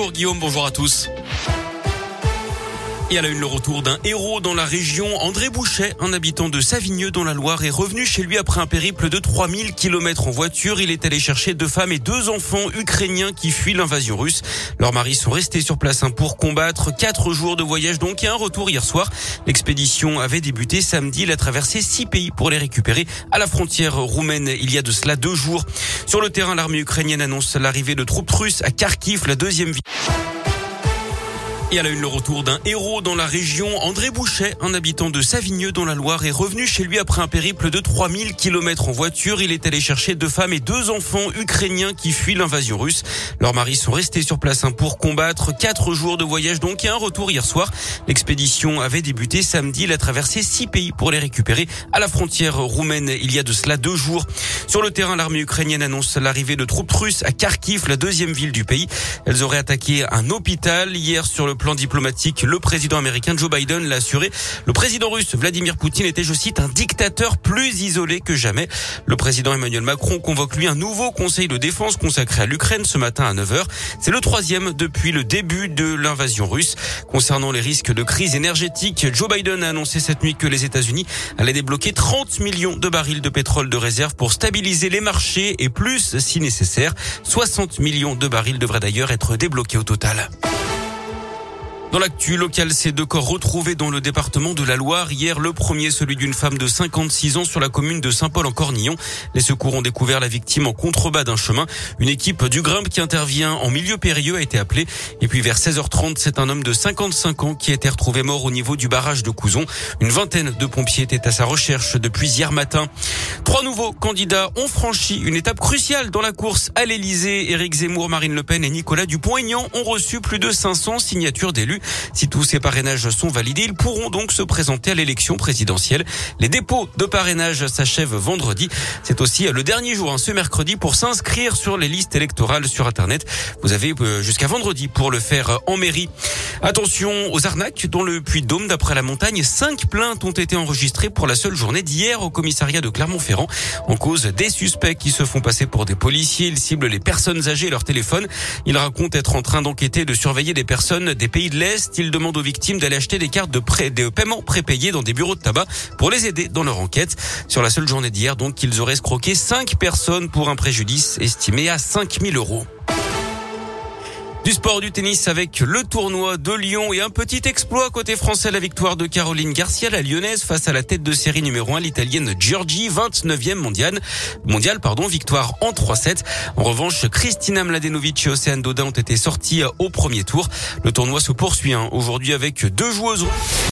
Bonjour Guillaume, bonjour à tous. Et à la une, le retour d'un héros dans la région. André Bouchet, un habitant de Savigneux dans la Loire, est revenu chez lui après un périple de 3000 km en voiture. Il est allé chercher deux femmes et deux enfants ukrainiens qui fuient l'invasion russe. Leurs maris sont restés sur place hein, pour combattre. Quatre jours de voyage donc et un retour hier soir. L'expédition avait débuté samedi. Il a traversé six pays pour les récupérer à la frontière roumaine il y a de cela deux jours. Sur le terrain, l'armée ukrainienne annonce l'arrivée de troupes russes à Kharkiv, la deuxième ville. Et à la une, le retour d'un héros dans la région. André Bouchet, un habitant de Savigneux dans la Loire, est revenu chez lui après un périple de 3000 km en voiture. Il est allé chercher deux femmes et deux enfants ukrainiens qui fuient l'invasion russe. Leurs maris sont restés sur place hein, pour combattre. Quatre jours de voyage donc et un retour hier soir. L'expédition avait débuté samedi. Il a traversé six pays pour les récupérer à la frontière roumaine il y a de cela deux jours. Sur le terrain, l'armée ukrainienne annonce l'arrivée de troupes russes à Kharkiv, la deuxième ville du pays. Elles auraient attaqué un hôpital hier sur le plan diplomatique. Le président américain Joe Biden l'a assuré. Le président russe Vladimir Poutine était, je cite, un dictateur plus isolé que jamais. Le président Emmanuel Macron convoque lui un nouveau conseil de défense consacré à l'Ukraine ce matin à 9h. C'est le troisième depuis le début de l'invasion russe. Concernant les risques de crise énergétique, Joe Biden a annoncé cette nuit que les États-Unis allaient débloquer 30 millions de barils de pétrole de réserve pour stabiliser les marchés et plus si nécessaire. 60 millions de barils devraient d'ailleurs être débloqués au total. Dans l'actu local, ces deux corps retrouvés dans le département de la Loire. Hier, le premier, celui d'une femme de 56 ans sur la commune de Saint-Paul en Cornillon. Les secours ont découvert la victime en contrebas d'un chemin. Une équipe du Grimpe qui intervient en milieu périlleux a été appelée. Et puis vers 16h30, c'est un homme de 55 ans qui a été retrouvé mort au niveau du barrage de Couzon. Une vingtaine de pompiers étaient à sa recherche depuis hier matin. Trois nouveaux candidats ont franchi une étape cruciale dans la course à l'Elysée. Éric Zemmour, Marine Le Pen et Nicolas Dupont-Aignan ont reçu plus de 500 signatures d'élus. Si tous ces parrainages sont validés, ils pourront donc se présenter à l'élection présidentielle. Les dépôts de parrainage s'achèvent vendredi. C'est aussi le dernier jour, hein, ce mercredi, pour s'inscrire sur les listes électorales sur Internet. Vous avez euh, jusqu'à vendredi pour le faire en mairie. Attention aux arnaques dans le Puy-de-Dôme. D'après la montagne, cinq plaintes ont été enregistrées pour la seule journée d'hier au commissariat de Clermont-Ferrand en cause des suspects qui se font passer pour des policiers. Ils ciblent les personnes âgées et leur téléphone. Ils racontent être en train d'enquêter, de surveiller des personnes des pays de l'Est. Ils demandent aux victimes d'aller acheter des cartes de, paiement prépayées dans des bureaux de tabac pour les aider dans leur enquête. Sur la seule journée d'hier, donc, ils auraient escroqué cinq personnes pour un préjudice estimé à 5000 euros. Du sport du tennis avec le tournoi de Lyon et un petit exploit côté français, la victoire de Caroline Garcia, la lyonnaise, face à la tête de série numéro 1, l'italienne Giorgi, 29e mondiale, mondial, pardon, victoire en 3-7. En revanche, Christina Mladenovic et Océane Dodin ont été sortis au premier tour. Le tournoi se poursuit hein, aujourd'hui avec deux joueuses.